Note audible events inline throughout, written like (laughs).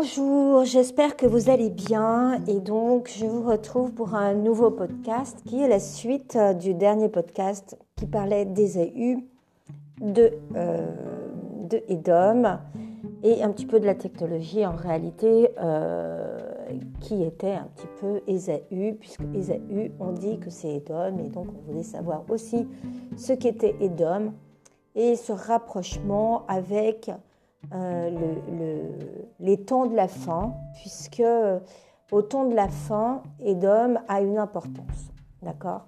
Bonjour, j'espère que vous allez bien et donc je vous retrouve pour un nouveau podcast qui est la suite euh, du dernier podcast qui parlait d'Ésaü, de, euh, de Edom et un petit peu de la technologie en réalité euh, qui était un petit peu Ésaü puisque Ésaü on dit que c'est Edom et donc on voulait savoir aussi ce qu'était Edom et ce rapprochement avec euh, les temps de la fin, puisque euh, au temps de la fin, Edom a une importance. D'accord?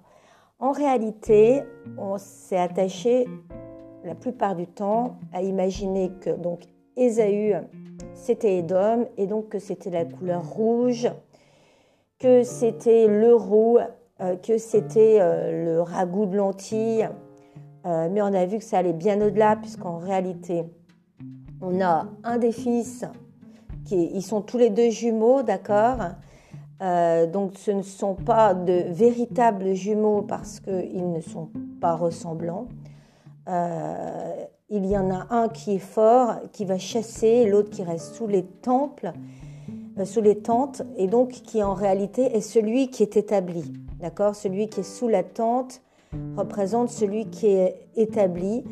En réalité, on s'est attaché la plupart du temps à imaginer que donc Ésaü, c'était Edom, et donc que c'était la couleur rouge, que c'était le roux, euh, que c'était le ragoût de lentilles. mais on a vu que ça allait bien au-delà, puisqu'en réalité, on a un des fils, qui ils sont tous les deux jumeaux, d'accord? Euh, donc ce ne sont pas de véritables jumeaux parce qu'ils ne sont pas ressemblants. Euh, il y en a un qui est fort, qui va chasser, l'autre qui reste sous les temples, euh, sous les tentes, et donc qui en réalité est celui qui est établi. D'accord? Celui qui est sous la tente représente celui qui est établi,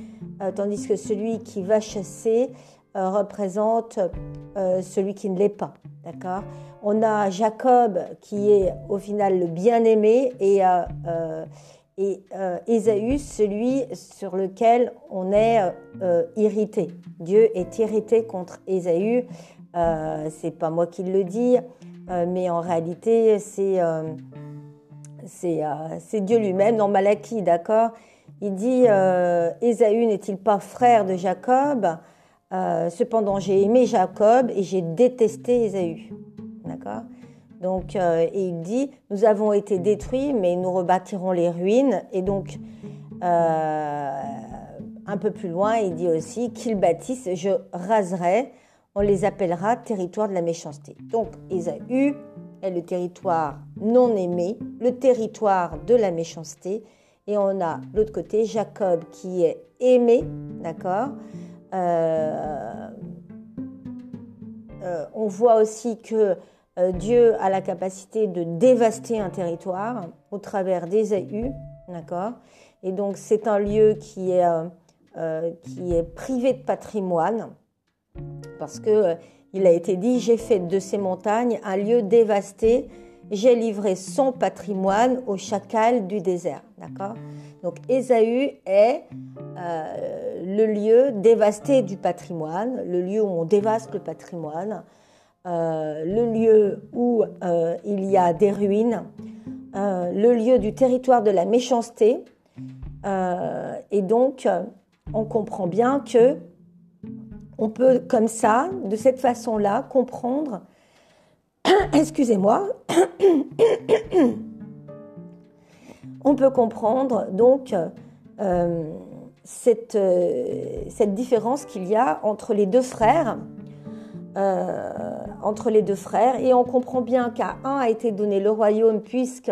tandis que celui qui va chasser représente euh, celui qui ne l'est pas. D'accord? On a Jacob qui est au final le bien-aimé et, euh, et Ésaü, celui sur lequel on est irrité. Dieu est irrité contre Ésaü. c'est pas moi qui le dis, mais en réalité, c'est c'est Dieu lui-même dans Malachie, d'accord? Il dit Ésaü n'est-il pas frère de Jacob? Euh, cependant, j'ai aimé Jacob et j'ai détesté Ésaü. D'accord? Donc, euh, et il dit Nous avons été détruits, mais nous rebâtirons les ruines. Et donc, euh, un peu plus loin, il dit aussi Qu'ils bâtissent, je raserai. On les appellera territoire de la méchanceté. Donc, Ésaü est le territoire non aimé, le territoire de la méchanceté. Et on a l'autre côté Jacob qui est aimé, d'accord? On voit aussi que euh, Dieu a la capacité de dévaster un territoire au travers des AU, d'accord? Et donc c'est un lieu qui est, qui est privé de patrimoine, parce que il a été dit j'ai fait de ces montagnes un lieu dévasté, j'ai livré son patrimoine au chacal du désert, d'accord? Donc Ésaü est euh, le lieu dévasté du patrimoine, le lieu où on dévaste le patrimoine, euh, le lieu où euh, il y a des ruines, le lieu du territoire de la méchanceté. et donc, on comprend bien que on peut, comme ça, de cette façon-là, comprendre, (coughs) excusez-moi, (coughs) on peut comprendre donc cette, euh, cette différence qu'il y a entre les deux frères. Euh, entre les deux frères. Et on comprend bien qu'à un a été donné le royaume puisque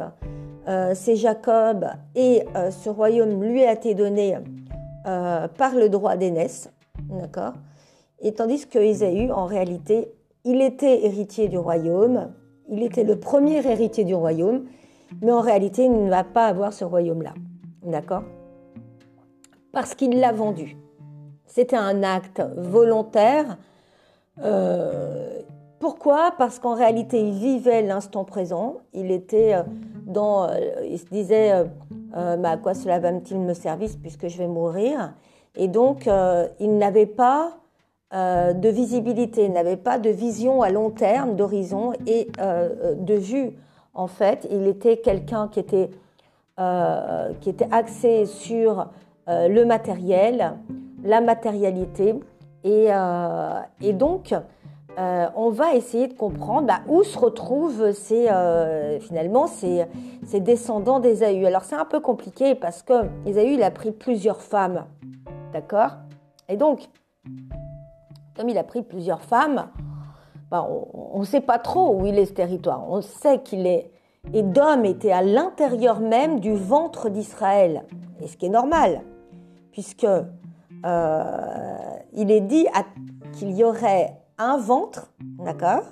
euh, c'est Jacob et ce royaume lui a été donné par le droit d'aînesse, d'accord? Et tandis que Ésaü, en réalité, il était héritier du royaume, il était le premier héritier du royaume, mais en réalité, il ne va pas avoir ce royaume-là, d'accord? Parce qu'il l'a vendu. C'était un acte volontaire. Euh, pourquoi? Parce qu'en réalité, il vivait l'instant présent. Il était euh, dans. Euh, il se disait bah, à quoi cela va-t-il me servir puisque je vais mourir? Et donc, il n'avait pas de visibilité, il n'avait pas de vision à long terme, d'horizon et de vue. En fait, il était quelqu'un qui était, était axé sur euh, le matériel, la matérialité. Et, euh, donc, euh, on va essayer de comprendre bah, où se retrouvent ces, finalement ces, descendants d'Ésaü. Alors c'est un peu compliqué parce que Ésaü, il a pris plusieurs femmes. D'accord? Et donc, comme il a pris plusieurs femmes, bah, on ne sait pas trop où il est ce territoire. On sait qu'il est... Édom était à l'intérieur même du ventre d'Israël. Et ce qui est normal puisque euh, il est dit qu'il y aurait un ventre, d'accord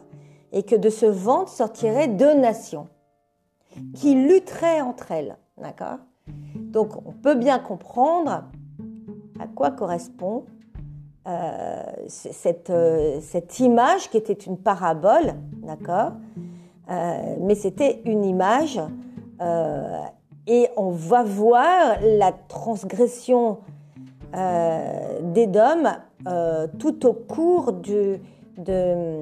Et que de ce ventre sortiraient deux nations qui lutteraient entre elles, d'accord Donc on peut bien comprendre à quoi correspond euh, cette, euh, cette, image qui était une parabole, d'accord euh, Mais c'était une image et on va voir la transgression d'Édom tout au cours de, de,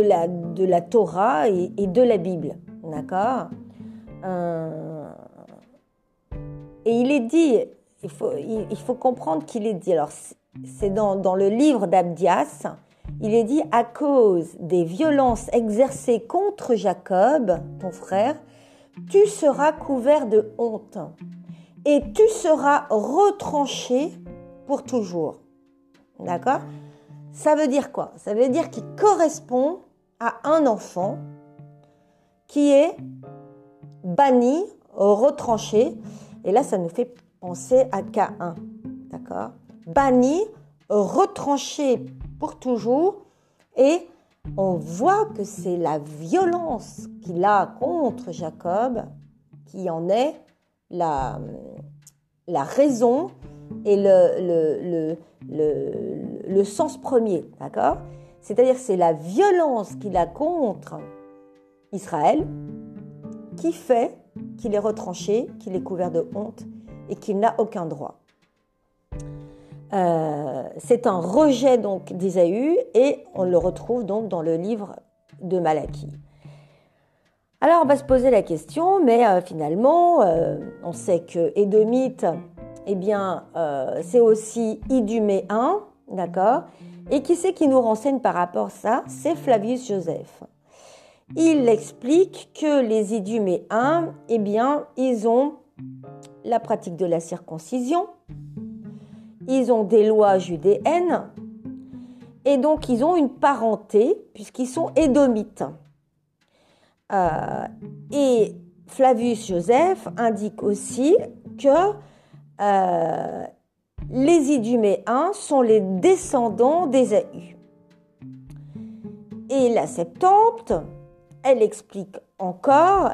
la, de la Torah et de la Bible, d'accord et il est dit, il faut, comprendre qu'il est dit, alors c'est dans le livre d'Abdias, il est dit à cause des violences exercées contre Jacob, ton frère, tu seras couvert de honte et tu seras retranché pour toujours. D'accord? Ça veut dire quoi? Ça veut dire qu'il correspond à un enfant qui est banni, retranché, et là, ça nous fait penser à K1. D'accord? Banni, retranché pour toujours. Et on voit que c'est la violence qu'il a contre Jacob qui en est la, raison et le, sens premier. D'accord? C'est-à-dire c'est la violence qu'il a contre Israël qui fait qu'il est retranché, qu'il est couvert de honte et qu'il n'a aucun droit. Euh, c'est un rejet donc d'Isaü et on le retrouve donc dans le livre de Malachie. Alors on va se poser la question, mais euh, finalement, euh, on sait que Édomite, eh bien, c'est aussi Iduméen, d'accord? Et qui c'est qui nous renseigne par rapport à ça? C'est Flavius Joseph il explique que les Iduméens, eh bien, ils ont la pratique de la circoncision, ils ont des lois judéennes, et donc ils ont une parenté, puisqu'ils sont édomites. Euh, et Flavius Joseph indique aussi que euh, les Iduméens sont les descendants d'Ésaü. Et la Septante, elle explique encore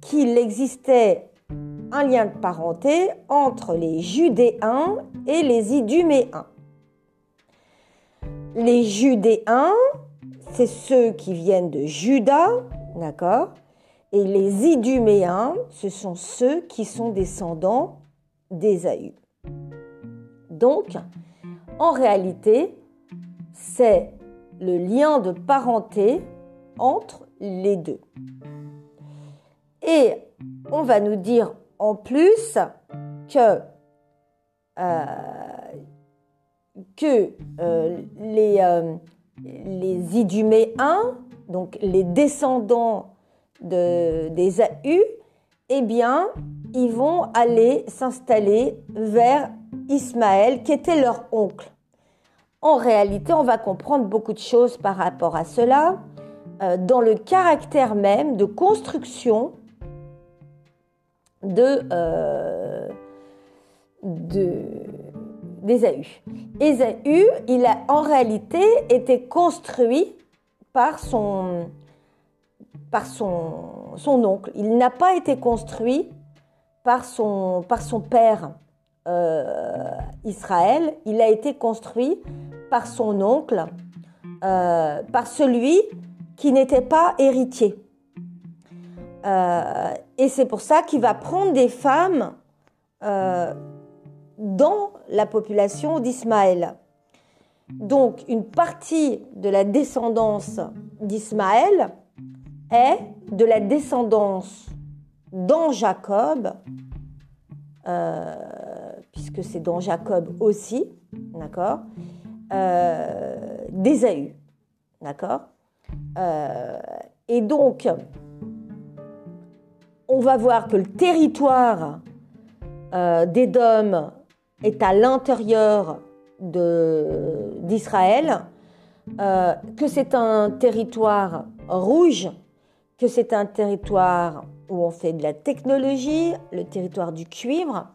qu'il existait un lien de parenté entre les Judéens et les Iduméens. Les Judéens, c'est ceux qui viennent de Juda, d'accord? Et les Iduméens, ce sont ceux qui sont descendants d'Ésaü. Donc, en réalité, c'est le lien de parenté entre les deux. Et on va nous dire en plus que, euh, euh, les, euh, Iduméens, donc les descendants de, des AU, eh bien, ils vont aller s'installer vers Ismaël, qui était leur oncle. En réalité, on va comprendre beaucoup de choses par rapport à cela. Euh, dans le caractère même de construction de, euh. Ésaü, il a en réalité été construit par son, par son, son oncle. Il n'a pas été construit par son, par son père euh, Israël, il a été construit par son oncle, par celui qui n'était pas héritier. Euh, et c'est pour ça qu'il va prendre des femmes euh, dans la population d'Ismaël. Donc une partie de la descendance d'Ismaël est de la descendance dans Jacob, euh, puisque c'est dans Jacob aussi, d'accord, d'Ésaü, d'accord euh, et donc, on va voir que le territoire euh, d'Édom est à l'intérieur d'Israël, euh, que c'est un territoire rouge, que c'est un territoire où on fait de la technologie, le territoire du cuivre,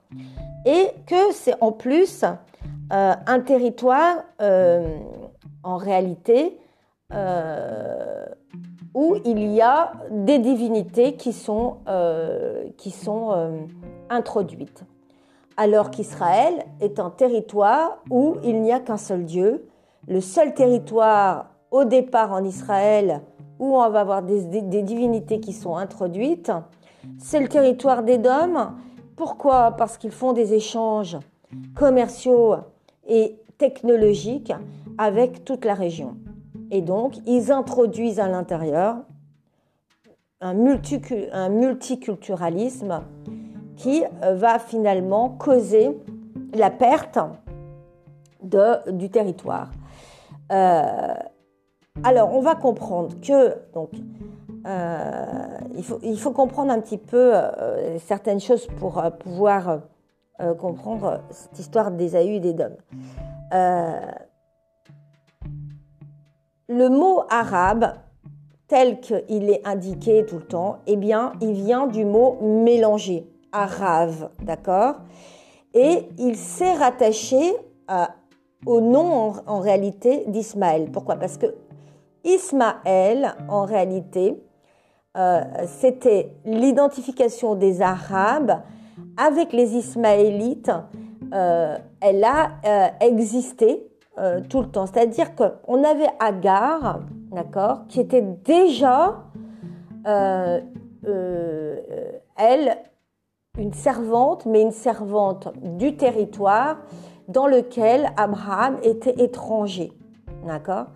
et que c'est en plus un territoire en réalité euh, où il y a des divinités qui sont, qui sont introduites. Alors qu'Israël est un territoire où il n'y a qu'un seul Dieu, le seul territoire au départ en Israël où on va avoir des, divinités qui sont introduites, c'est le territoire d'Édom. Pourquoi? Parce qu'ils font des échanges commerciaux et technologiques avec toute la région. Et donc, ils introduisent à l'intérieur un, multiculturalisme qui euh, va finalement causer la perte du territoire. Euh, alors, on va comprendre que donc euh, il, faut, comprendre un petit peu certaines choses pour pouvoir comprendre cette histoire des et des dômes. Le mot arabe, tel qu'il est indiqué tout le temps, eh bien, il vient du mot mélanger, arabe, d'accord? Et il s'est rattaché au nom en réalité d'Ismaël. Pourquoi? Parce que Ismaël, en réalité, euh, c'était l'identification des Arabes avec les Ismaélites. Euh, elle a euh, existé tout le temps. C'est-à-dire qu'on avait Agar, d'accord, qui était déjà, elle, une servante, mais une servante du territoire dans lequel Abraham était étranger, d'accord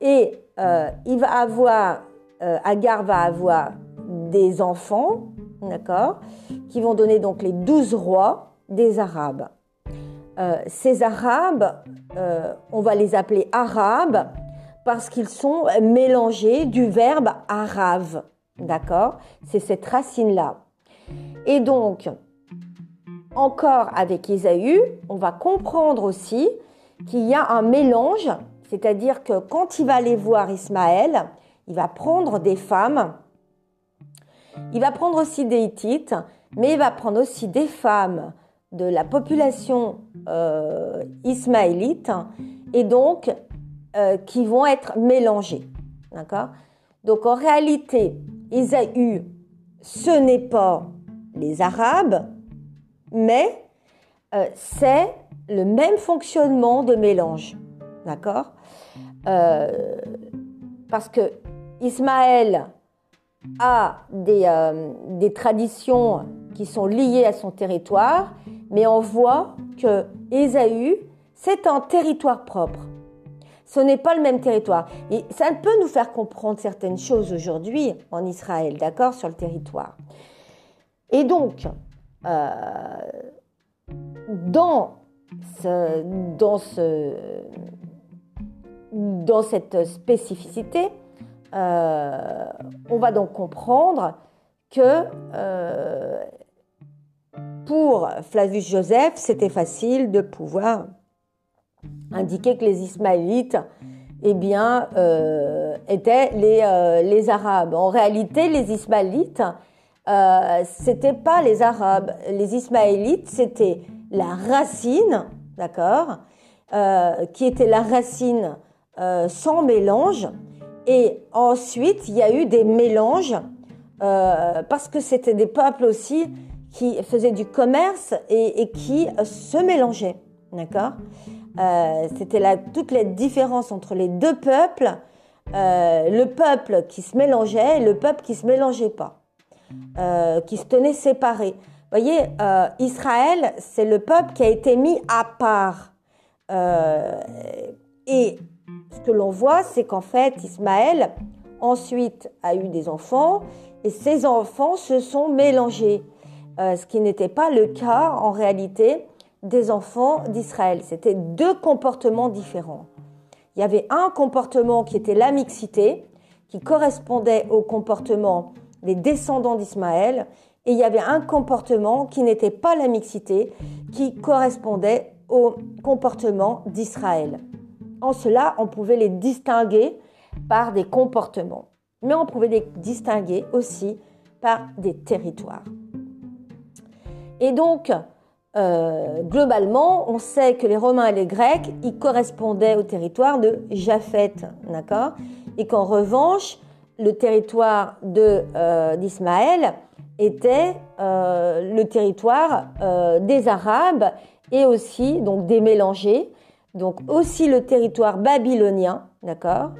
et euh, il va avoir, euh, Agar va avoir des enfants, d'accord, qui vont donner donc les douze rois des Arabes. Euh, ces Arabes, on va les appeler Arabes parce qu'ils sont mélangés du verbe arabe, d'accord? C'est cette racine-là. Et donc, encore avec Ésaü, on va comprendre aussi qu'il y a un mélange c'est-à-dire que quand il va aller voir Ismaël, il va prendre des femmes, il va prendre aussi des Hittites, mais il va prendre aussi des femmes de la population euh, ismaélite et donc euh, qui vont être mélangées. D'accord? Donc en réalité, Isaïe, ce n'est pas les Arabes, mais euh, c'est le même fonctionnement de mélange. D'accord? Parce que Ismaël a des, traditions qui sont liées à son territoire, mais on voit que Ésaü, c'est un territoire propre. Ce n'est pas le même territoire. Et ça peut nous faire comprendre certaines choses aujourd'hui en Israël, d'accord, sur le territoire. Et donc, euh, dans dans cette spécificité, euh, on va donc comprendre que euh, pour Flavius Joseph, c'était facile de pouvoir indiquer que les Ismaélites eh bien, euh, étaient les, les, Arabes. En réalité, les Ismaélites, euh, c'était pas les Arabes. Les Ismaélites, c'était la racine, d'accord, qui était la racine euh, sans mélange. Et ensuite, il y a eu des mélanges euh, parce que c'était des peuples aussi qui faisaient du commerce et, qui se mélangeaient. D'accord? Euh, C'était là toute la différence entre les deux peuples. le peuple qui se mélangeait et le peuple qui se mélangeait pas, qui se tenait séparé. Vous voyez, Israël, c'est le peuple qui a été mis à part. et ce que l'on voit, c'est qu'en fait, Ismaël ensuite a eu des enfants et ces enfants se sont mélangés, euh, ce qui n'était pas le cas en réalité des enfants d'Israël. C'était deux comportements différents. Il y avait un comportement qui était la mixité, qui correspondait au comportement des descendants d'Ismaël, et il y avait un comportement qui n'était pas la mixité, qui correspondait au comportement d'Israël. En cela, on pouvait les distinguer par des comportements. Mais on pouvait les distinguer aussi par des territoires. Et donc, euh, globalement, on sait que les Romains et les Grecs, ils correspondaient au territoire de Japhet, d'accord? Et qu'en revanche, le territoire de d'Ismaël était le territoire des Arabes et aussi donc des mélangés, donc aussi le territoire babylonien, d'accord?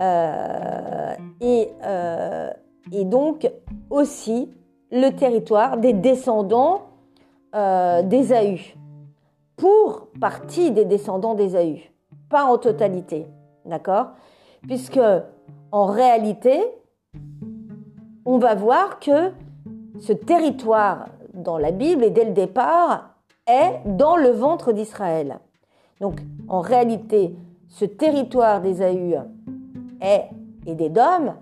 Euh, euh, et, donc aussi le territoire des descendants euh, d'Ésaü, pour partie des descendants d'Ésaü, pas en totalité, d'accord? Puisque en réalité, on va voir que ce territoire dans la Bible et dès le départ est dans le ventre d'Israël. Donc en réalité, ce territoire d'Ésaü est, et d'Édom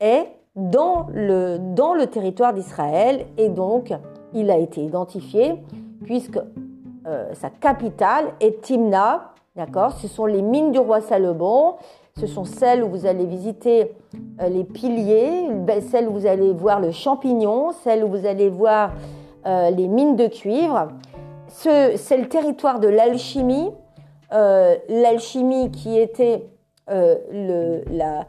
est dans le, dans le territoire d'Israël et donc il a été identifié puisque euh, sa capitale est Timna, d'accord? Ce sont les mines du roi Salomon, ce sont celles où vous allez visiter euh, les piliers, celles où vous allez voir le champignon, celles où vous allez voir euh, les mines de cuivre. C'est le territoire de l'alchimie, l'alchimie qui était la,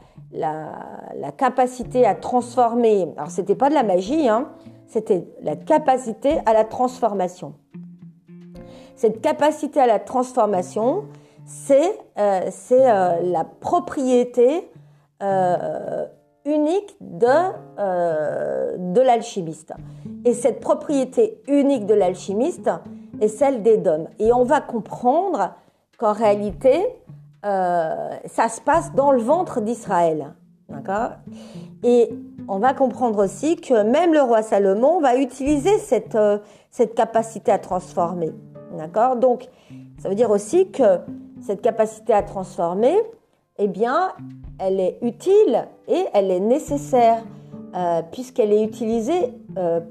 capacité à transformer, alors c'était pas de la magie, hein, c'était la capacité à la transformation. Cette capacité à la transformation, c'est euh, euh, la propriété unique de, de l'alchimiste. Et cette propriété unique de l'alchimiste est celle des dômes. Et on va comprendre qu'en réalité, euh, ça se passe dans le ventre d'Israël. D'accord? Et on va comprendre aussi que même le roi Salomon va utiliser cette, euh, cette capacité à transformer. D'accord? Donc, ça veut dire aussi que cette capacité à transformer, eh bien, elle est utile et elle est nécessaire euh, puisqu'elle est utilisée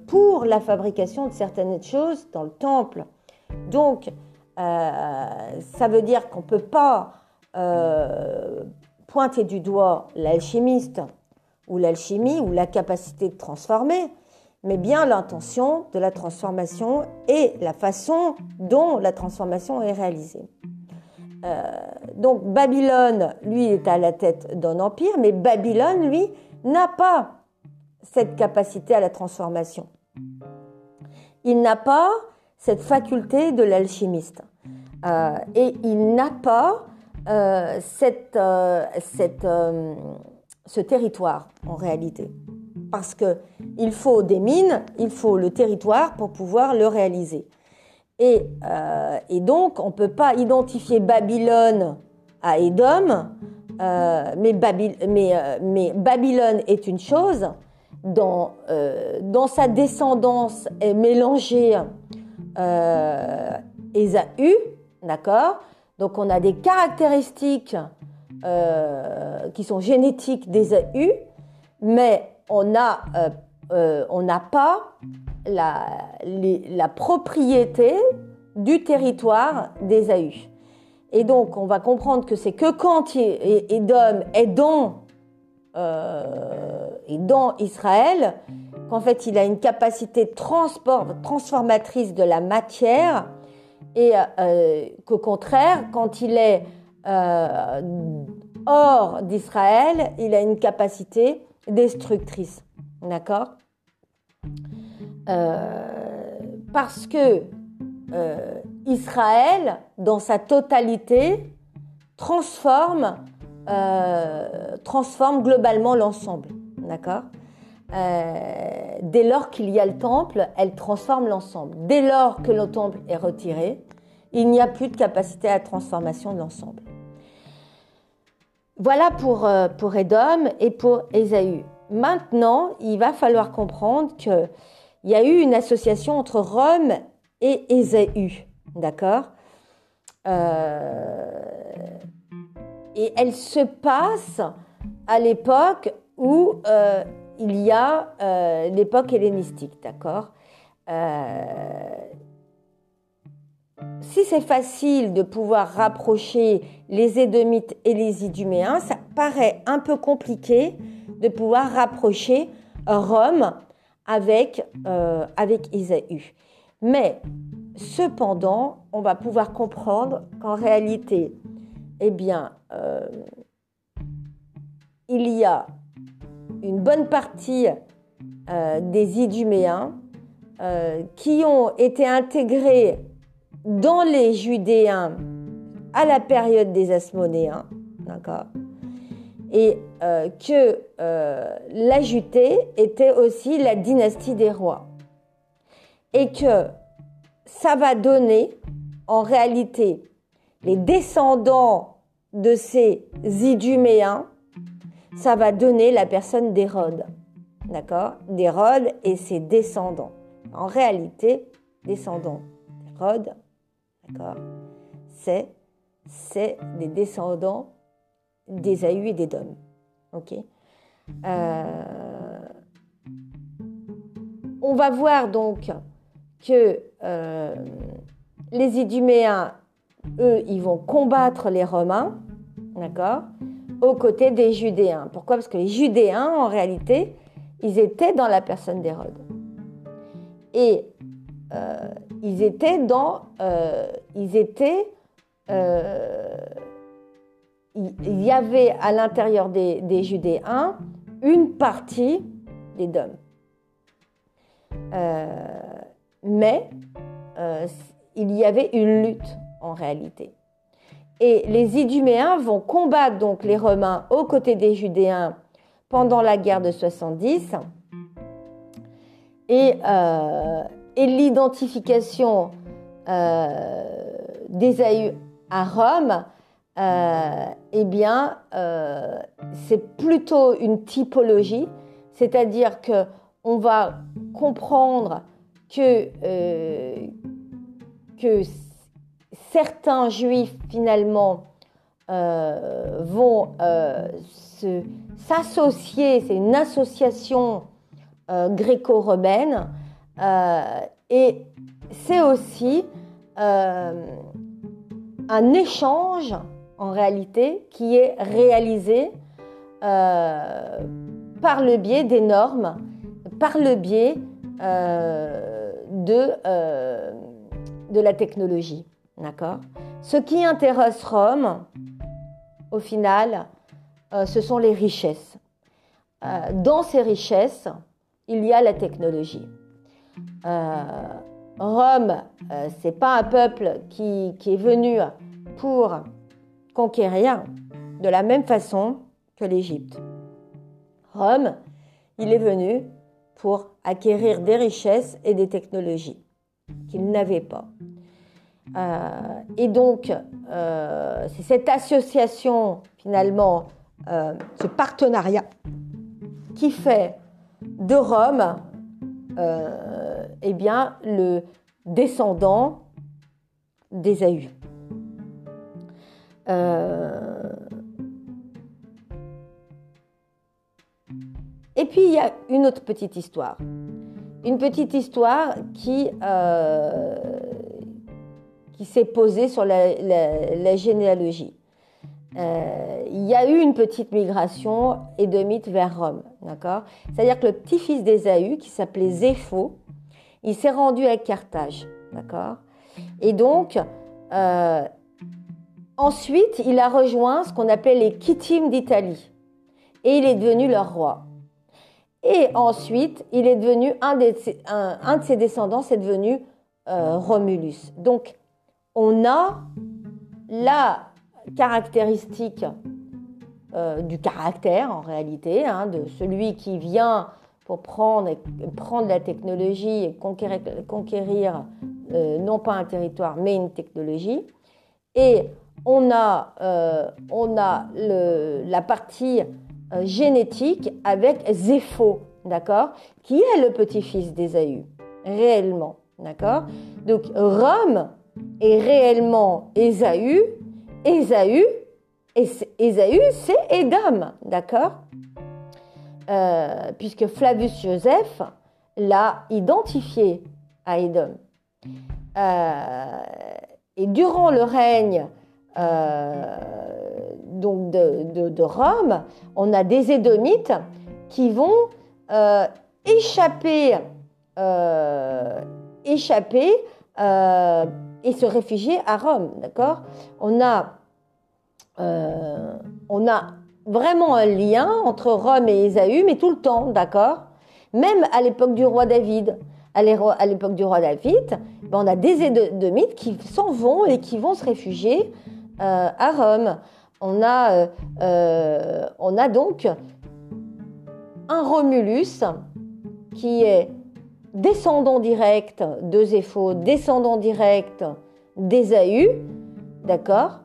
pour la fabrication de certaines choses dans le temple. Donc, ça veut dire qu'on ne peut pas euh, pointer du doigt l'alchimiste ou l'alchimie ou la capacité de transformer, mais bien l'intention de la transformation et la façon dont la transformation est réalisée. Euh, donc Babylone, lui, est à la tête d'un empire, mais Babylone, lui, n'a pas cette capacité à la transformation. Il n'a pas cette faculté de l'alchimiste. Euh, et il n'a pas euh, cette, cette, ce territoire en réalité. Parce qu'il faut des mines, il faut le territoire pour pouvoir le réaliser. Et, et donc, on ne peut pas identifier Babylone à Édom, mais, mais, mais, Babylone est une chose. Dans, dans sa descendance est mélangée Ésaü, d'accord? Donc on a des caractéristiques euh, qui sont génétiques des AU, mais on euh, euh, n'a pas la, la, propriété du territoire des AU. Et donc on va comprendre que c'est que quand Edom est dans, est dans Israël, qu'en fait il a une capacité transport, transformatrice de la matière et euh, qu'au contraire, quand il est euh, hors d'Israël, il a une capacité destructrice. D'accord? Euh, Parce que Israël, dans sa totalité, transforme, transforme globalement l'ensemble. D'accord? Euh, dès lors qu'il y a le temple, elle transforme l'ensemble. Dès lors que le temple est retiré, il n'y a plus de capacité à transformation de l'ensemble. Voilà pour, euh, pour Édom et pour Ésaü. Maintenant, il va falloir comprendre qu'il y a eu une association entre Rome et Ésaü. D'accord? Euh, Et elle se passe à l'époque où il y a euh, l'époque hellénistique, d'accord? Euh, Si c'est facile de pouvoir rapprocher les Édomites et les Iduméens, ça paraît un peu compliqué de pouvoir rapprocher Rome avec, avec Ésaü. Mais cependant, on va pouvoir comprendre qu'en réalité, eh bien, il y a une bonne partie des Iduméens qui ont été intégrés dans les Judéens à la période des Asmonéens, d'accord? Et euh, que euh, la Judée était aussi la dynastie des rois. Et que ça va donner, en réalité, les descendants de ces Iduméens, ça va donner la personne d'Hérode, d'accord? D'Hérode et ses descendants. En réalité, descendants d'Hérode, C'est des descendants d'Ésaü et d'Édom. Ok euh, On va voir donc que euh, les Iduméens, eux, ils vont combattre les Romains, d'accord, aux côtés des Judéens. Pourquoi? Parce que les Judéens, en réalité, ils étaient dans la personne d'Hérode. Et euh, ils étaient dans, ils étaient euh, il y avait à l'intérieur des, Judéens une partie des Dômes. Euh, mais euh, il y avait une lutte en réalité. Et les Iduméens vont combattre donc les Romains aux côtés des Judéens pendant la guerre de 70. Et, et l'identification d'Ésaü à Rome, euh, eh bien, euh, c'est plutôt une typologie, c'est-à-dire que on va comprendre que, euh, que certains juifs finalement vont s'associer, c'est une association gréco-romaine, et c'est aussi un échange en réalité qui est réalisé euh, par le biais des normes, par le biais euh, de, euh, la technologie. Ce qui intéresse Rome, au final, ce sont les richesses. dans ces richesses, il y a la technologie. Rome, euh, c'est pas un peuple qui, est venu pour conquérir de la même façon que l'Égypte. Rome, il est venu pour acquérir des richesses et des technologies qu'il n'avait pas. Euh, et donc, euh, c'est cette association, finalement, ce partenariat, qui fait de Rome eh bien, le descendant d'Ésaü. Euh... Et puis il y a une autre petite histoire. Une petite histoire qui, euh, qui s'est posée sur la généalogie. Euh, il y a eu une petite migration édomite vers Rome, d'accord? C'est-à-dire que le petit-fils d'Ésaü, qui s'appelait Zépho, il s'est rendu à Carthage, d'accord? Et donc, euh, ensuite, il a rejoint ce qu'on appelle les Kittim d'Italie, et il est devenu leur roi. Et ensuite, il est devenu un, de ses descendants, c'est devenu euh, Romulus. Donc, on a la caractéristique euh, du caractère en réalité, hein, de celui qui vient pour prendre, prendre la technologie et conquérir, euh, non pas un territoire mais une technologie. Et on a, euh, on a la partie génétique avec Zépho, d'accord, qui est le petit-fils d'Ésaü, réellement, d'accord. Donc Rome est réellement Ésaü, Ésaü, Ésaü, c'est Édom, d'accord? Euh, Puisque Flavius Joseph l'a identifié à Édom. Euh, et durant le règne euh, donc de, Rome, on a des Édomites qui vont échapper, échapper et se réfugier à Rome, d'accord? On a, on a vraiment un lien entre Rome et Ésaü, mais tout le temps, d'accord? Même à l'époque du roi David. À l'époque du roi David, ben, on a des Édomites qui s'en vont et qui vont se réfugier euh, à Rome. On a, euh, euh, on a donc un Romulus qui est descendant direct de Zépho, descendant direct d'Ésaü, d'accord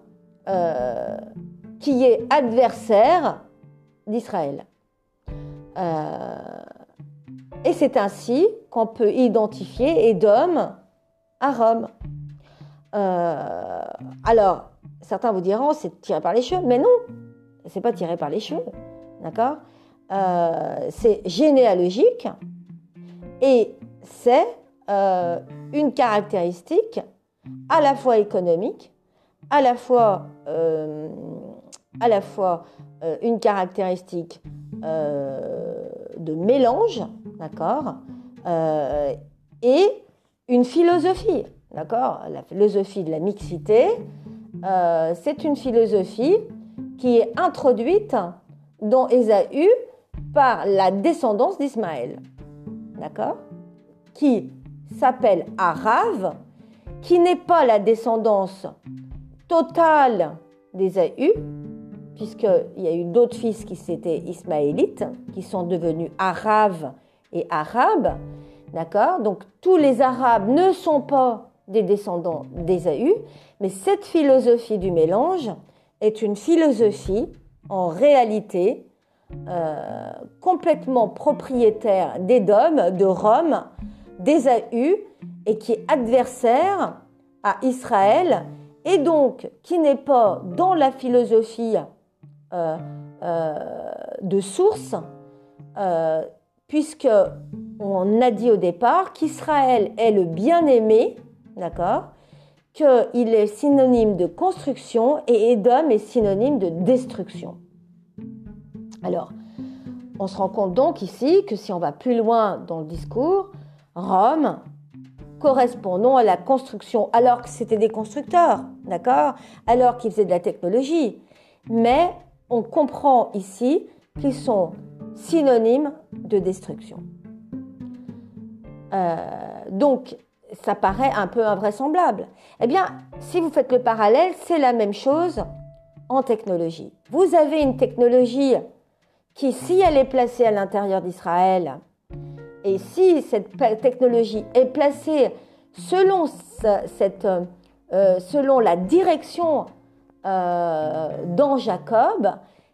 qui est adversaire d'Israël. Euh, et c'est ainsi qu'on peut identifier Édom à Rome. Euh, alors, certains vous diront c'est tiré par les cheveux, mais non, c'est pas tiré par les cheveux, d'accord euh, C'est généalogique et c'est une caractéristique à la fois économique, à la fois à la fois euh, une caractéristique euh, de mélange, d'accord, euh, et une philosophie, d'accord. La philosophie de la mixité, c'est une philosophie qui est introduite dans Ésaü par la descendance d'Ismaël, d'accord, qui s'appelle Arav, qui n'est pas la descendance totale d'Ésaü, puisqu'il y a eu d'autres fils qui s'étaient ismaélites, qui sont devenus arabes et arabes. D'accord? Donc tous les arabes ne sont pas des descendants d'Ésaü, mais cette philosophie du mélange est une philosophie en réalité euh, complètement propriétaire d'Édom, de Rome, d'Ésaü, et qui est adversaire à Israël, et donc qui n'est pas dans la philosophie euh, euh, de source, puisque on a dit au départ qu'Israël est le bien-aimé, d'accord qu'il est synonyme de construction et Édom est synonyme de destruction. Alors, on se rend compte donc ici que si on va plus loin dans le discours, Rome correspond non à la construction alors que c'était des constructeurs, d'accord Alors qu'ils faisaient de la technologie, mais on comprend ici qu'ils sont synonymes de destruction. Euh, donc, ça paraît un peu invraisemblable. Eh bien, si vous faites le parallèle, c'est la même chose en technologie. Vous avez une technologie qui, si elle est placée à l'intérieur d'Israël, et si cette technologie est placée selon, euh, la direction euh, dans Jacob,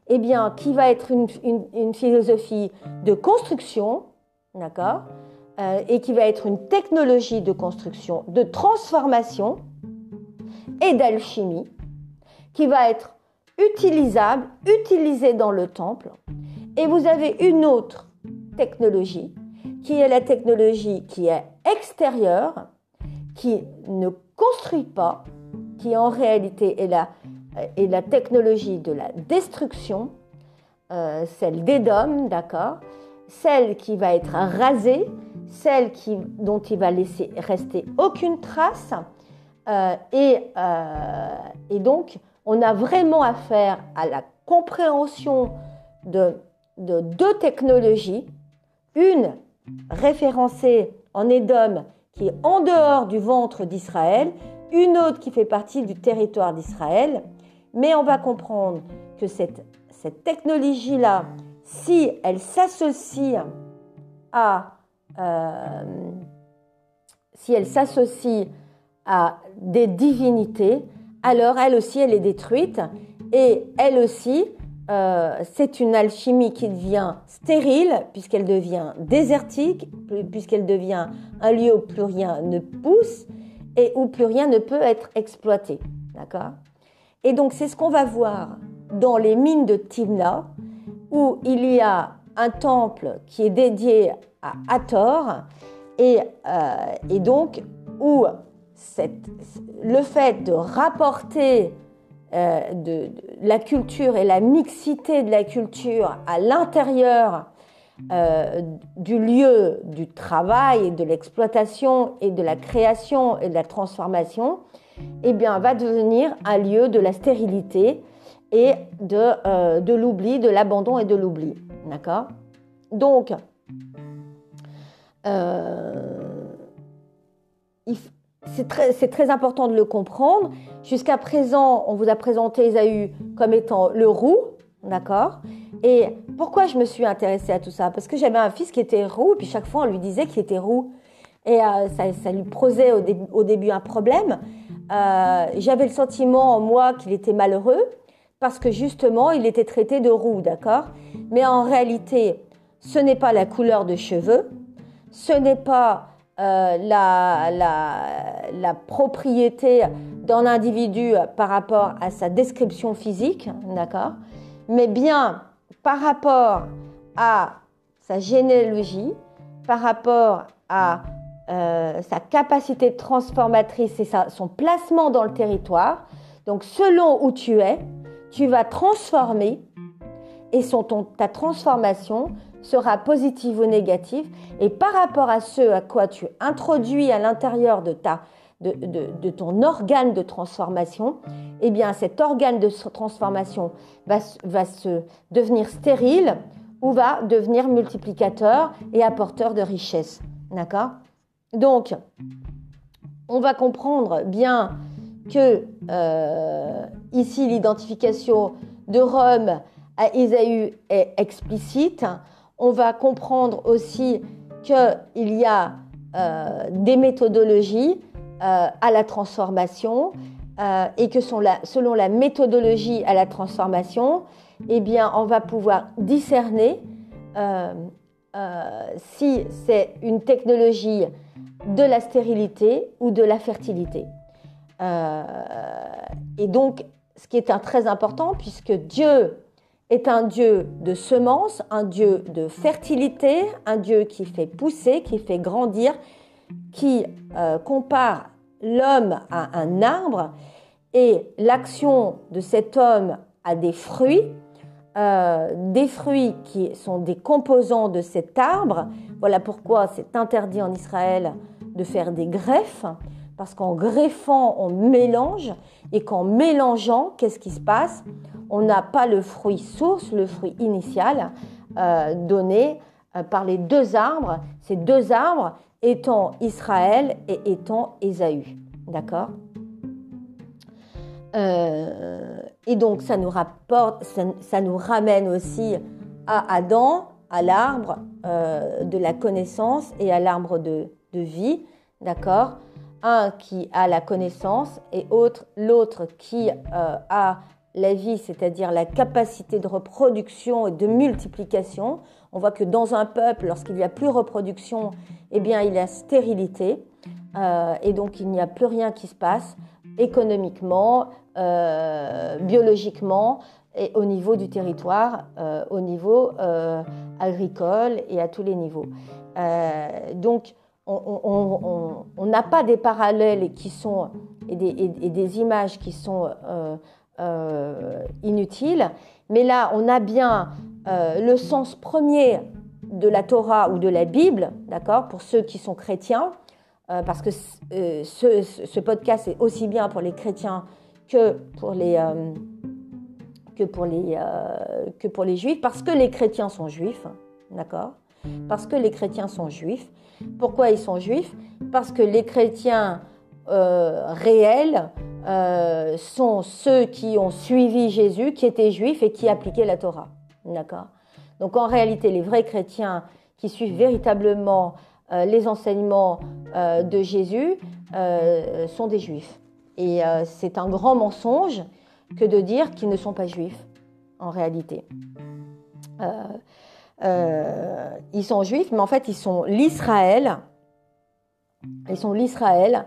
eh bien, qui va être une, philosophie de construction, d'accord, euh, et qui va être une technologie de construction, de transformation et d'alchimie, qui va être utilisable, utilisée dans le temple. Et vous avez une autre technologie, qui est la technologie qui est extérieure, qui ne construit pas, qui en réalité est la et la technologie de la destruction, euh, celle d'Edom, d'accord, celle qui va être rasée, celle qui, dont il va laisser rester aucune trace. Euh, et, euh, et, donc, on a vraiment affaire à la compréhension de, de deux technologies, une référencée en Édom qui est en dehors du ventre d'Israël, une autre qui fait partie du territoire d'Israël, mais on va comprendre que cette, technologie-là, si elle s'associe à, euh, si elle s'associe à des divinités, alors elle aussi, elle est détruite. Et elle aussi, euh, c'est une alchimie qui devient stérile, puisqu'elle devient désertique, puisqu'elle devient un lieu où plus rien ne pousse et où plus rien ne peut être exploité. D'accord? Et donc c'est ce qu'on va voir dans les mines de Timna, où il y a un temple qui est dédié à Hathor, et, euh, donc où le fait de rapporter euh, de, la culture et la mixité de la culture à l'intérieur du lieu du travail et de l'exploitation et de la création et de la transformation, eh bien, va devenir un lieu de la stérilité et de, de l'oubli, de l'abandon et de l'oubli. D'accord? Donc, c'est très, important de le comprendre. Jusqu'à présent, on vous a présenté Esaü comme étant le roux, d'accord? Et pourquoi je me suis intéressée à tout ça? Parce que j'avais un fils qui était roux, et puis chaque fois on lui disait qu'il était roux. Et euh, ça, lui posait au, début un problème. Euh, j'avais le sentiment en moi qu'il était malheureux, parce que justement, il était traité de roux, d'accord? Mais en réalité, ce n'est pas la couleur de cheveux, ce n'est pas euh, la, la, propriété d'un individu par rapport à sa description physique, d'accord? Mais bien par rapport à sa généalogie, par rapport à euh, sa capacité transformatrice et son placement dans le territoire. Donc selon où tu es, tu vas transformer et son, ta transformation sera positive ou négative. Et par rapport à ce à quoi tu introduis à l'intérieur de, de, ton organe de transformation, eh bien cet organe de transformation va, se devenir stérile ou va devenir multiplicateur et apporteur de richesse. D'accord? Donc, on va comprendre bien que euh, ici l'identification de Rome à Isaïe est explicite on va comprendre aussi qu'il y a euh, des méthodologies euh, à la transformation euh, et que selon la méthodologie à la transformation, eh bien, on va pouvoir discerner si c'est une technologie de la stérilité ou de la fertilité. et donc, ce qui est très important, puisque Dieu est un Dieu de semences, un Dieu de fertilité, un Dieu qui fait pousser, qui fait grandir, qui euh, compare l'homme à un arbre et l'action de cet homme à des fruits, euh, des fruits qui sont des composants de cet arbre. Voilà pourquoi c'est interdit en Israël de faire des greffes, parce qu'en greffant, on mélange, et qu'en mélangeant, qu'est-ce qui se passe? On n'a pas le fruit source, le fruit initial euh, donné euh, par les deux arbres, ces deux arbres étant Israël et étant Ésaü. D'accord? Euh, Et donc ça nous, rapporte, ça, nous ramène aussi à Adam, à l'arbre de la connaissance et à l'arbre de, de vie. D'accord? Un qui a la connaissance et l'autre qui a la vie, c'est-à-dire la capacité de reproduction et de multiplication. On voit que dans un peuple, lorsqu'il n'y a plus reproduction, eh bien, il y a stérilité. Euh, et donc, il n'y a plus rien qui se passe économiquement, euh, biologiquement et au niveau du territoire, euh, au niveau agricole et à tous les niveaux. donc, on n'a pas des parallèles qui sont, et des, et images qui sont euh, inutile. Mais là, on a bien euh, le sens premier de la Torah ou de la Bible, d'accord, pour ceux qui sont chrétiens, euh, parce que ce, podcast est aussi bien pour les chrétiens que pour les, que pour les, que pour les juifs, parce que les chrétiens sont juifs, d'accord Parce que les chrétiens sont juifs. Pourquoi ils sont juifs? Parce que les chrétiens réels euh, sont ceux qui ont suivi Jésus, qui étaient juifs et qui appliquaient la Torah. D'accord? Donc en réalité, les vrais chrétiens qui suivent véritablement euh, les enseignements euh, de Jésus sont des juifs. Et c'est un grand mensonge que de dire qu'ils ne sont pas juifs, en réalité. Ils sont juifs, mais en fait, ils sont l'Israël. Ils sont l'Israël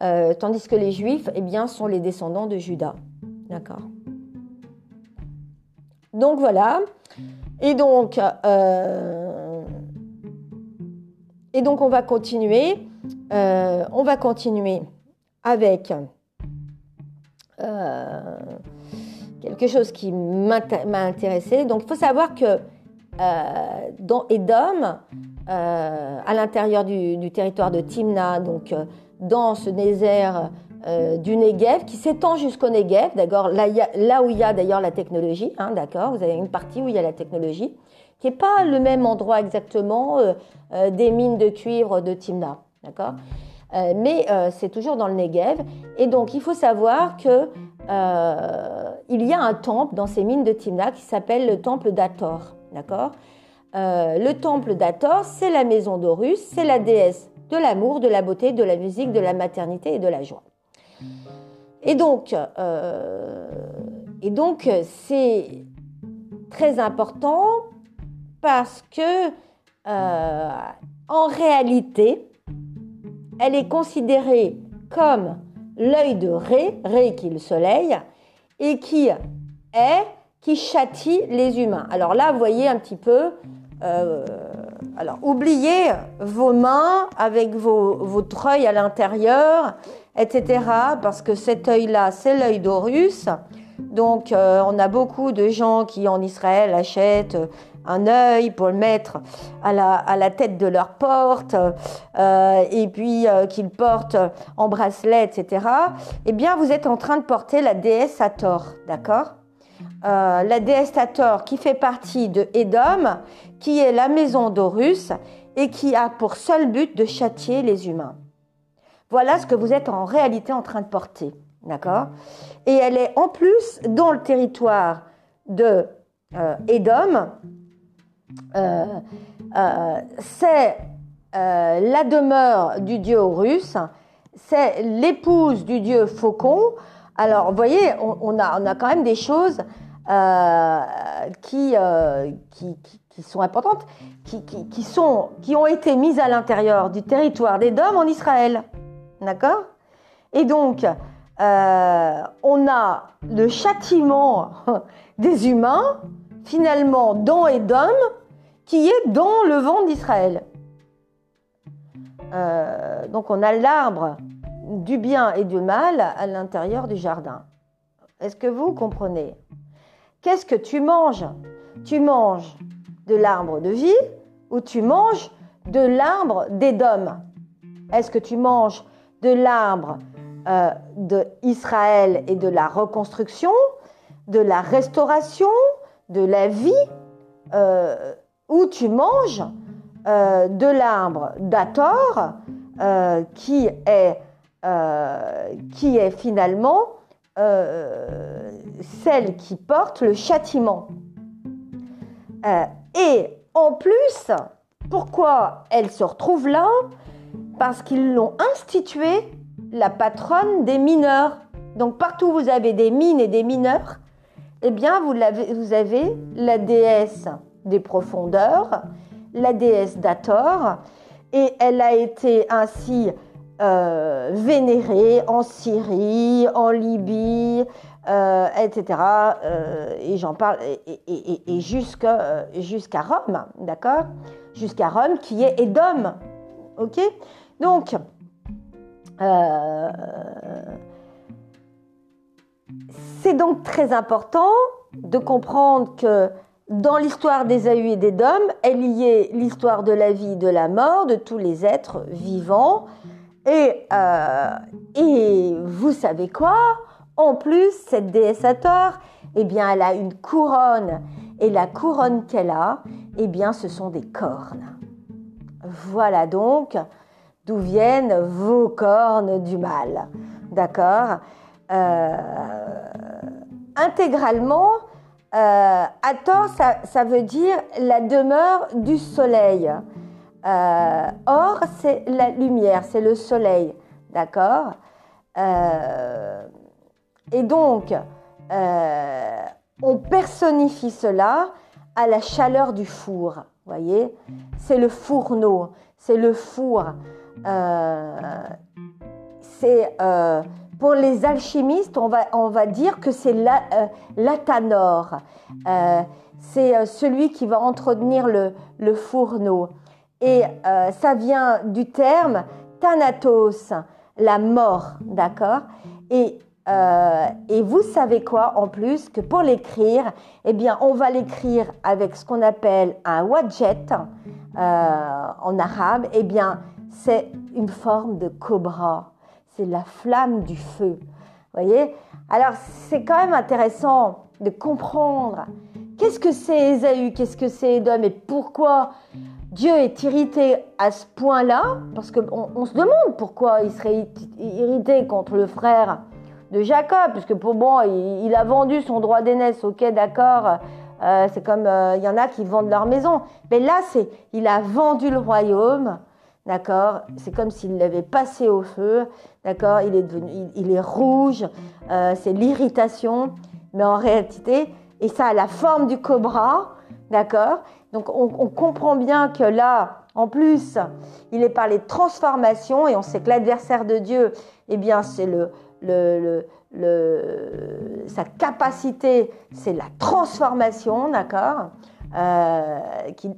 euh, tandis que les Juifs, eh bien, sont les descendants de Judas. D'accord Donc voilà. Et donc, euh, et donc on va continuer. Euh, on va continuer avec quelque chose qui m'a intéressé. Donc, il faut savoir que dans Edom, à l'intérieur du, territoire de Timna, donc dans ce désert du Negev, qui s'étend jusqu'au Negev, d'accord, là, où il y a d'ailleurs la technologie, hein, d'accord, vous avez une partie où il y a la technologie, qui n'est pas le même endroit exactement des mines de cuivre de Timna, d'accord euh, mais euh, c'est toujours dans le Negev. Et donc, il faut savoir que euh, il y a un temple dans ces mines de Timna qui s'appelle le temple d'Ator. D'accord? Le temple d'Ator, c'est la maison d'Horus, c'est la déesse de l'amour, de la beauté, de la musique, de la maternité et de la joie. Et donc, et donc c'est très important parce que, en réalité, elle est considérée comme l'œil de Ré, Ré qui est le soleil, et qui est, qui châtie les humains. Alors là, vous voyez un petit peu, euh, alors oubliez vos mains avec vos, votre œil à l'intérieur, etc., parce que cet œil-là, c'est l'œil d'Horus. Donc, euh, on a beaucoup de gens qui en Israël achètent un œil pour le mettre à la, tête de leur porte, euh, et puis qu'ils portent en bracelet, etc., eh bien, vous êtes en train de porter la déesse Hathor, d'accord? Euh, La déesse qui fait partie de Edom, qui est la maison d'Horus, et qui a pour seul but de châtier les humains. Voilà ce que vous êtes en réalité en train de porter, d'accord? Et elle est en plus dans le territoire de euh, euh, c'est la demeure du dieu Horus, c'est l'épouse du dieu Faucon. Alors, vous voyez, on a quand même des choses qui, qui, sont importantes, qui, qui, sont, qui ont été mises à l'intérieur du territoire des Dômes en Israël. D'accord? Et donc, on a le châtiment (laughs) des humains, finalement, dans Edom, qui est dans le vent d'Israël. Euh, donc on a l'arbre du bien et du mal à l'intérieur du jardin. Est-ce que vous comprenez? Qu'est-ce que tu manges? Tu manges de l'arbre de vie ou tu manges de l'arbre d'Édom Est-ce que tu manges de l'arbre euh, d'Israël et de la reconstruction, de la restauration, de la vie euh, où tu manges euh, de l'arbre d'Ator, qui, est, qui est finalement celle qui porte le châtiment. et en plus, pourquoi elle se retrouve là? Parce qu'ils l'ont instituée la patronne des mineurs. Donc partout où vous avez des mines et des mineurs, eh bien vous, vous avez la déesse des profondeurs, la déesse d'Ator, et elle a été ainsi euh, vénérée en Syrie, en Libye, euh, etc. Euh, et j'en parle, et, jusqu'à Rome, d'accord? Jusqu'à Rome, qui est Édom. Ok? Donc, c'est donc très important de comprendre que dans l'histoire des d'Ésaü et des d'Édom est l'histoire de la vie et de la mort de tous les êtres vivants. Et, euh, et vous savez quoi? En plus, cette déesse Hathor, eh bien, elle a une couronne. Et la couronne qu'elle a, eh bien, ce sont des cornes. Voilà donc d'où viennent vos cornes du mal. D'accord? Euh, Intégralement, euh, Hathor, ça, veut dire la demeure du soleil. Euh, or, c'est la lumière, c'est le soleil. D'accord euh, Et donc, euh, on personnifie cela à la chaleur du four. voyez C'est le fourneau, c'est le four. c'est pour les alchimistes, on va, on va dire que c'est l'atanor. C'est celui qui va entretenir le fourneau. Et ça vient du terme thanatos, la mort, d'accord? Et Euh, et vous savez quoi en plus que pour l'écrire, eh bien, on va l'écrire avec ce qu'on appelle un wadjet euh, en arabe. Eh bien, c'est une forme de cobra. C'est la flamme du feu. Voyez? Alors, c'est quand même intéressant de comprendre qu'est-ce que c'est Ésaü, qu'est-ce que c'est Édom? Et pourquoi Dieu est irrité à ce point-là, parce qu'on on se demande pourquoi il serait irrité contre le frère de Jacob, puisque pour bon, il, a vendu son droit d'aînesse, ok, d'accord, euh, c'est comme euh, il y en a qui vendent leur maison. Mais là, c'est il a vendu le royaume, d'accord C'est comme s'il l'avait passé au feu, d'accord il, est il, est rouge, euh, c'est l'irritation, mais en réalité, et ça a la forme du cobra, d'accord Donc on, comprend bien que là, en plus, il est parlé de transformation, et on sait que l'adversaire de Dieu, eh bien, c'est le, sa capacité, c'est la transformation, d'accord euh,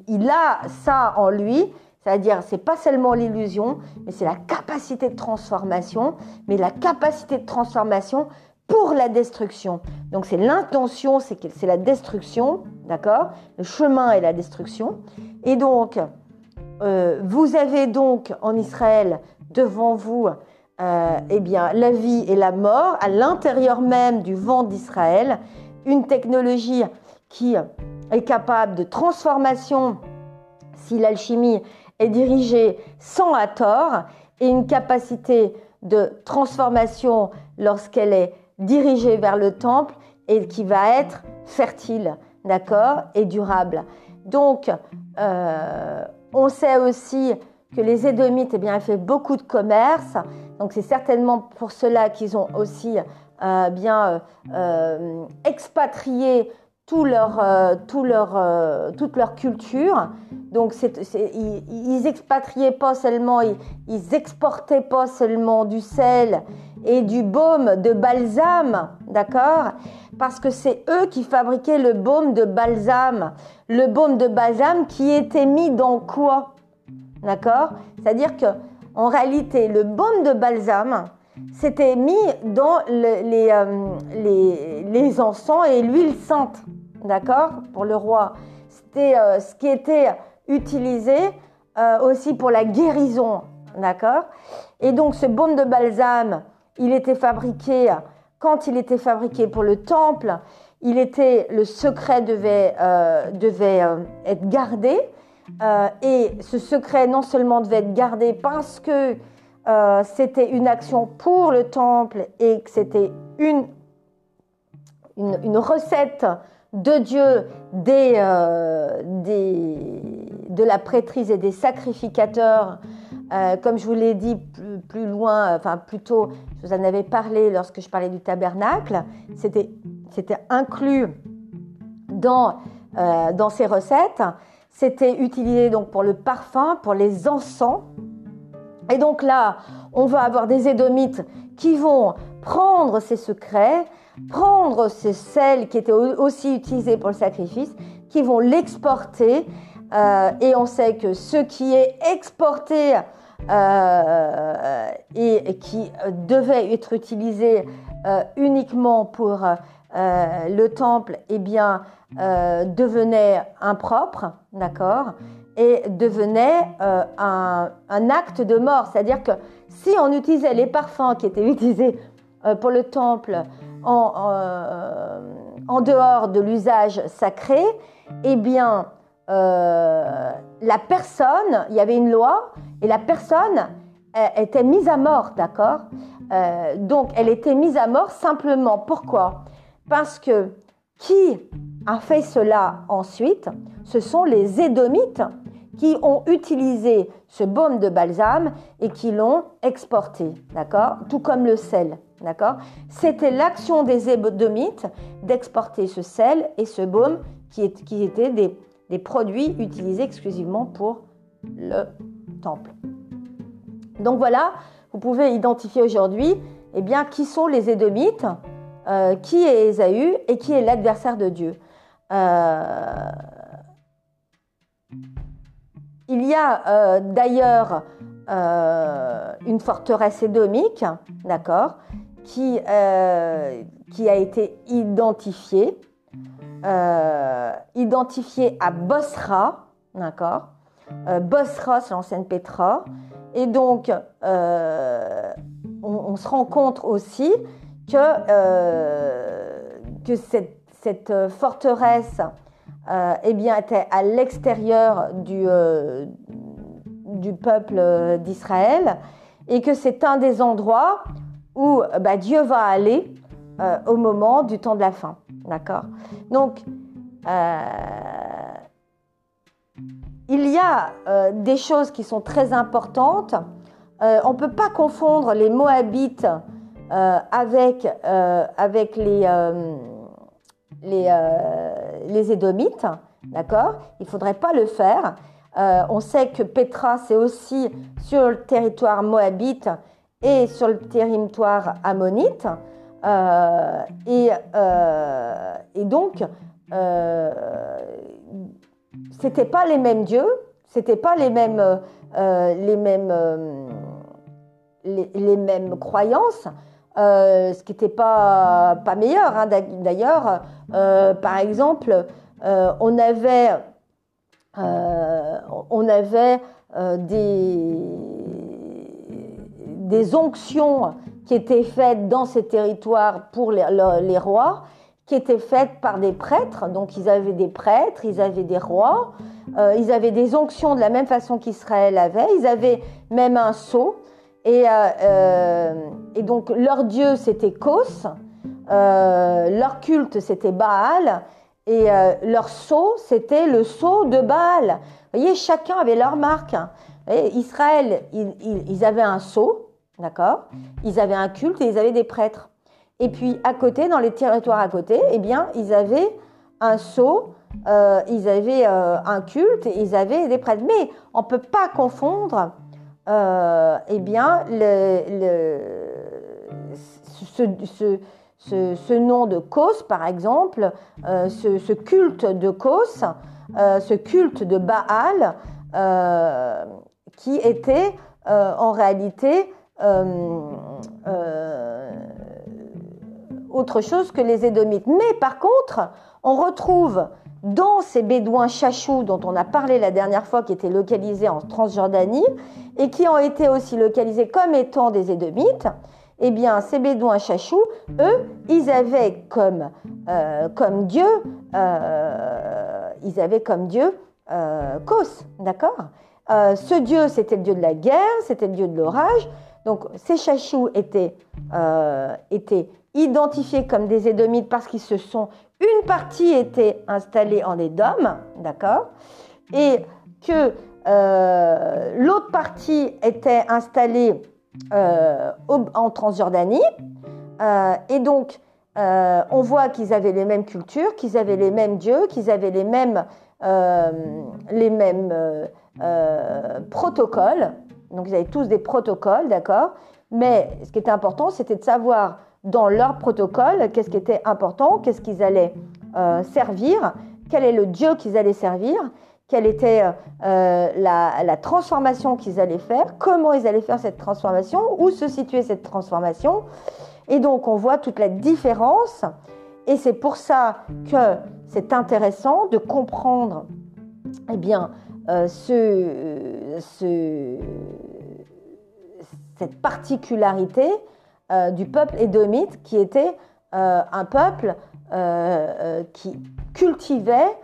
Il a ça en lui, c'est-à-dire c'est pas seulement l'illusion, mais c'est la capacité de transformation, mais la capacité de transformation pour la destruction. Donc c'est l'intention, c'est la destruction, d'accord? Le chemin est la destruction. Et donc, euh, vous avez donc en Israël devant vous euh, eh bien, la vie et la mort à l'intérieur même du vent d'Israël, une technologie qui est capable de transformation si l'alchimie est dirigée sans à tort et une capacité de transformation lorsqu'elle est dirigée vers le temple et qui va être fertile, d'accord, et durable. Donc, euh, on sait aussi que les Édomites, eh bien, ont fait beaucoup de commerce. Donc, c'est certainement pour cela qu'ils ont aussi euh, bien euh, expatrié tout leur, tout leur, toute leur culture. Donc, ils, ils, expatriaient pas seulement, ils, ils, exportaient pas seulement du sel et du baume de balsam, d'accord? Parce que c'est eux qui fabriquaient le baume de balsam. Le baume de balsam qui était mis dans quoi? D'accord? C'est-à-dire que en réalité, le baume de balsam, c'était mis dans les, euh, les, les, encens et l'huile sainte, d'accord. Pour le roi. C'était euh, ce qui était utilisé euh, aussi pour la guérison, d'accord. Et donc ce baume de balsam, il était fabriqué, quand il était fabriqué pour le temple, il était, le secret devait, devait être gardé, euh, et ce secret non seulement devait être gardé parce que euh, c'était une action pour le temple et que c'était une, une, recette de Dieu des, euh, des, de la prêtrise et des sacrificateurs. comme je vous l'ai dit plus, plus, loin, enfin plus tôt, je vous en avais parlé lorsque je parlais du tabernacle, c'était inclus dans, dans ces recettes. C'était utilisé donc pour le parfum, pour les encens. Et donc là, on va avoir des édomites qui vont prendre ces secrets, prendre ces sels qui étaient aussi utilisés pour le sacrifice, qui vont l'exporter. Euh, et on sait que ce qui est exporté euh, et, qui devait être utilisé euh, uniquement pour le temple, eh bien, euh, devenait impropre, d'accord, et devenait euh, un, acte de mort. C'est-à-dire que si on utilisait les parfums qui étaient (laughs) utilisés euh, pour le temple en, en dehors de l'usage sacré, eh bien, la personne, il y avait une loi, et la personne était mise à mort, d'accord Donc, elle était mise à mort simplement. Pourquoi? Parce que qui a fait cela ensuite, ce sont les Édomites qui ont utilisé ce baume de balsam et qui l'ont exporté, d'accord? Tout comme le sel, d'accord? C'était l'action des Édomites d'exporter ce sel et ce baume qui, étaient des, produits utilisés exclusivement pour le temple. Donc voilà, vous pouvez identifier aujourd'hui eh bien, qui sont les Édomites, euh, qui est Ésaü et qui est l'adversaire de Dieu. Euh, il y a euh, d'ailleurs une forteresse édomique, d'accord, qui, qui a été identifié, identifié à Bosra, d'accord Bosra, c'est l'ancienne Petra. Et donc, on, se rend compte aussi que, que cette, cette forteresse euh, eh bien, était à l'extérieur du, euh, du peuple d'Israël et que c'est un des endroits où bah, Dieu va aller euh, au moment du temps de la fin. D'accord? Donc, il y a des choses qui sont très importantes. on ne peut pas confondre les Moabites avec, avec les les, euh, Édomites, d'accord? Il ne faudrait pas le faire. Euh, on sait que Petra, c'est aussi sur le territoire moabite et sur le territoire ammonite. Euh, et, et, donc, c'était pas les mêmes dieux, c'était pas les mêmes, les mêmes, les, les, mêmes croyances. Euh, ce qui n'était pas, pas meilleur. Hein. D'ailleurs, euh, par exemple, euh, on avait, on avait des, des onctions qui étaient faites dans ces territoires pour les, rois, qui étaient faites par des prêtres. Donc ils avaient des prêtres, ils avaient des rois, ils avaient des onctions de la même façon qu'Israël avait, ils avaient même un sceau. Et, euh, euh, donc leur dieu c'était Kos, euh, leur culte c'était Baal, et leur sceau c'était le sceau de Baal. Vous voyez, chacun avait leur marque. Israël, ils, avaient un sceau, d'accord? Ils avaient un culte et ils avaient des prêtres. Et puis à côté, dans les territoires à côté, eh bien, ils avaient un sceau, ils avaient un culte et ils avaient des prêtres. Mais on ne peut pas confondre euh, eh bien, ce, nom de Kos, par exemple, euh, ce, culte de Kos, euh, ce culte de Baal, qui était en réalité autre chose que les Édomites. Mais par contre, on retrouve dans ces bédouins chachous dont on a parlé la dernière fois, qui étaient localisés en Transjordanie et qui ont été aussi localisés comme étant des Édomites, eh bien, ces bédouins chachous, eux, ils avaient comme, euh, comme Dieu, euh, ils avaient comme Dieu euh, Kos, d'accord? Ce Dieu, c'était le Dieu de la guerre, c'était le Dieu de l'orage. Donc, ces chachous étaient, étaient identifiés comme des Édomites parce qu'ils se sont une partie était installée en Édom, d'accord, et que euh, l'autre partie était installée euh, en Transjordanie. Euh, et donc, on voit qu'ils avaient les mêmes cultures, qu'ils avaient les mêmes dieux, qu'ils avaient les mêmes, les mêmes protocoles. Donc, ils avaient tous des protocoles, d'accord? Mais ce qui était important, c'était de savoir dans leur protocole qu'est-ce qui était important, qu'est-ce qu'ils allaient euh, servir, quel est le Dieu qu'ils allaient servir, quelle était euh, la, transformation qu'ils allaient faire, comment ils allaient faire cette transformation, où se situait cette transformation. Et donc on voit toute la différence. Et c'est pour ça que c'est intéressant de comprendre eh bien, euh, ce, ce, cette particularité euh, du peuple édomite qui était euh, un peuple qui cultivait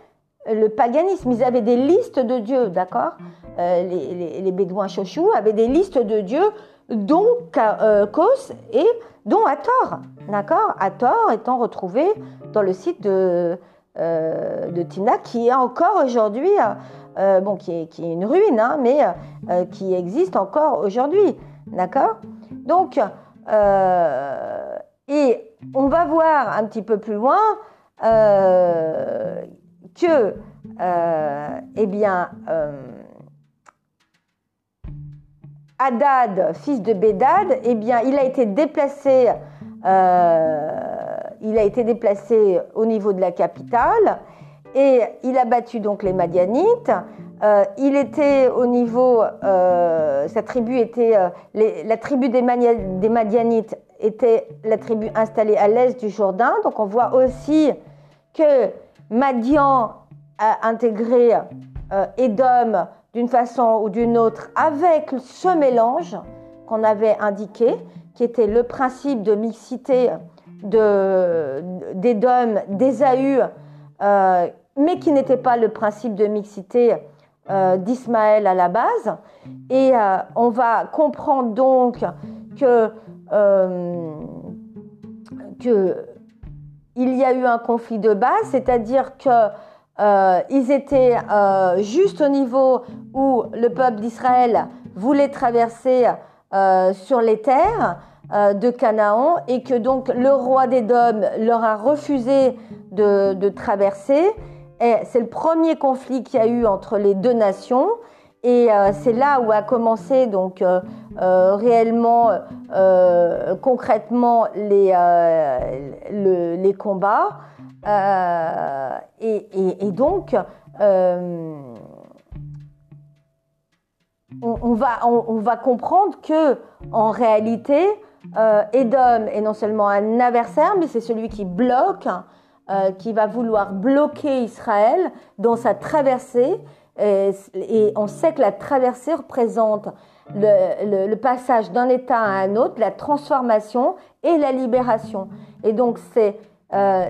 le paganisme. Ils avaient des listes de dieux, d'accord? Les, Bédouins chouchous avaient des listes de dieux, dont Kos et dont Hathor, d'accord? Hathor étant retrouvé dans le site de Tina, qui est encore aujourd'hui, bon, qui est, une ruine, hein, mais qui existe encore aujourd'hui, d'accord? Donc, euh, et on va voir un petit peu plus loin euh, que, euh, eh bien, Hadad, fils de Bédad, eh bien, il a été déplacé au niveau de la capitale et il a battu donc les Madianites. Euh, il était au niveau, euh, sa tribu était, euh, la tribu des, Madianites était la tribu installée à l'est du Jourdain. Donc on voit aussi que Madian a intégré Édom d'une façon ou d'une autre avec ce mélange qu'on avait indiqué, qui était le principe de mixité d'Édom, d'Ésaü, euh, mais qui n'était pas le principe de mixité euh, d'Ismaël à la base. Et euh, on va comprendre donc que, y a eu un conflit de base, c'est-à-dire que ils étaient juste au niveau où le peuple d'Israël voulait traverser sur les terres euh, de Canaan et que donc le roi d'Édom leur a refusé de, traverser. c'est le premier conflit qu'il y a eu entre les deux nations. Et euh, c'est là où a commencé donc euh, réellement, concrètement les, les combats. Et, donc, on, va, on, va comprendre que en réalité, euh, Edom est non seulement un adversaire, mais c'est celui qui bloque, euh, qui va vouloir bloquer Israël dans sa traversée. Et, on sait que la traversée représente le, passage d'un état à un autre, la transformation et la libération. Et donc c'est euh,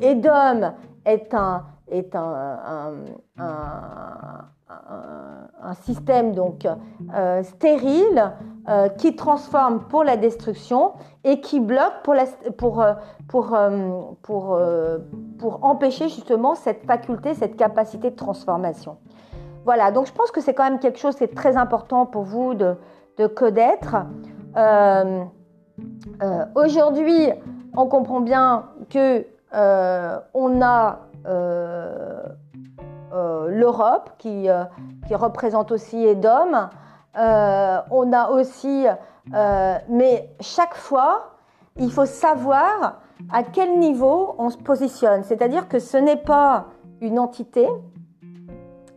est un est un, système donc euh, stérile euh, qui transforme pour la destruction et qui bloque pour, la, pour, euh, pour, pour, empêcher justement cette faculté, cette capacité de transformation. Voilà, donc je pense que c'est quand même quelque chose qui est très important pour vous de, de connaître. Aujourd'hui, on comprend bien que on a l'Europe qui, euh, qui, représente aussi Edom. Euh, on a aussi, mais chaque fois, il faut savoir à quel niveau on se positionne. C'est-à-dire que ce n'est pas une entité,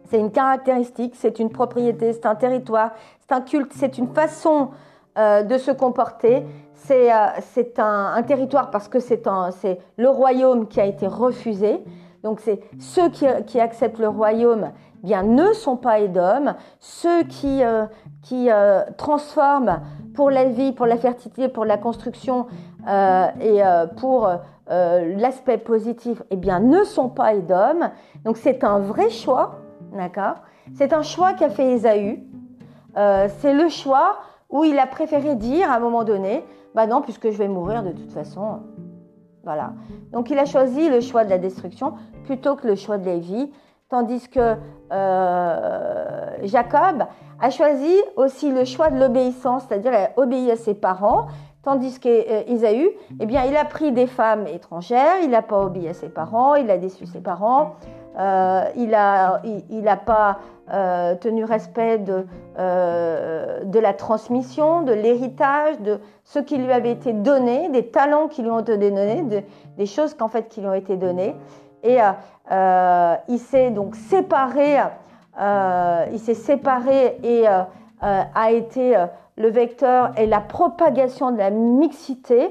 c'est une caractéristique, c'est une propriété, c'est un territoire, c'est un culte, c'est une façon de se comporter. C'est un, un, territoire parce que c'est le royaume qui a été refusé. Donc c'est ceux qui, acceptent le royaume eh bien ne sont pas Édom, ceux qui, euh, qui euh, transforment pour la vie, pour la fertilité, pour la construction euh, et pour l'aspect positif, eh bien ne sont pas Édom. Donc c'est un vrai choix, d'accord? C'est un choix qu'a fait Ésaü. c'est le choix où il a préféré dire à un moment donné, bah non, puisque je vais mourir de toute façon, Donc il a choisi le choix de la destruction plutôt que le choix de Lévi, tandis que euh, Jacob a choisi aussi le choix de l'obéissance, c'est-à-dire il a obéi à ses parents, tandis qu'Isaü, eh bien, il a pris des femmes étrangères, il n'a pas obéi à ses parents, il a déçu ses parents, euh, il n'a il, pas euh, tenu respect de, euh, de la transmission, de l'héritage, de ce qui lui avait été donné, des talents qui lui ont été donnés, des choses qu'en fait qui lui ont été données. Et il s'est donc séparé, il s'est séparé et a été le vecteur et la propagation de la mixité.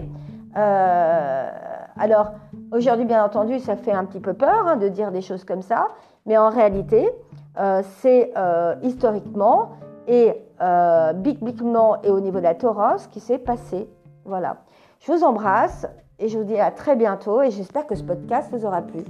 alors, Aujourd'hui, bien entendu, ça fait un petit peu peur hein, de dire des choses comme ça, mais en réalité, euh, c'est euh, historiquement et euh, bibliquement et au niveau de la Torah ce qui s'est passé. Voilà. Je vous embrasse et je vous dis à très bientôt et j'espère que ce podcast vous aura plu.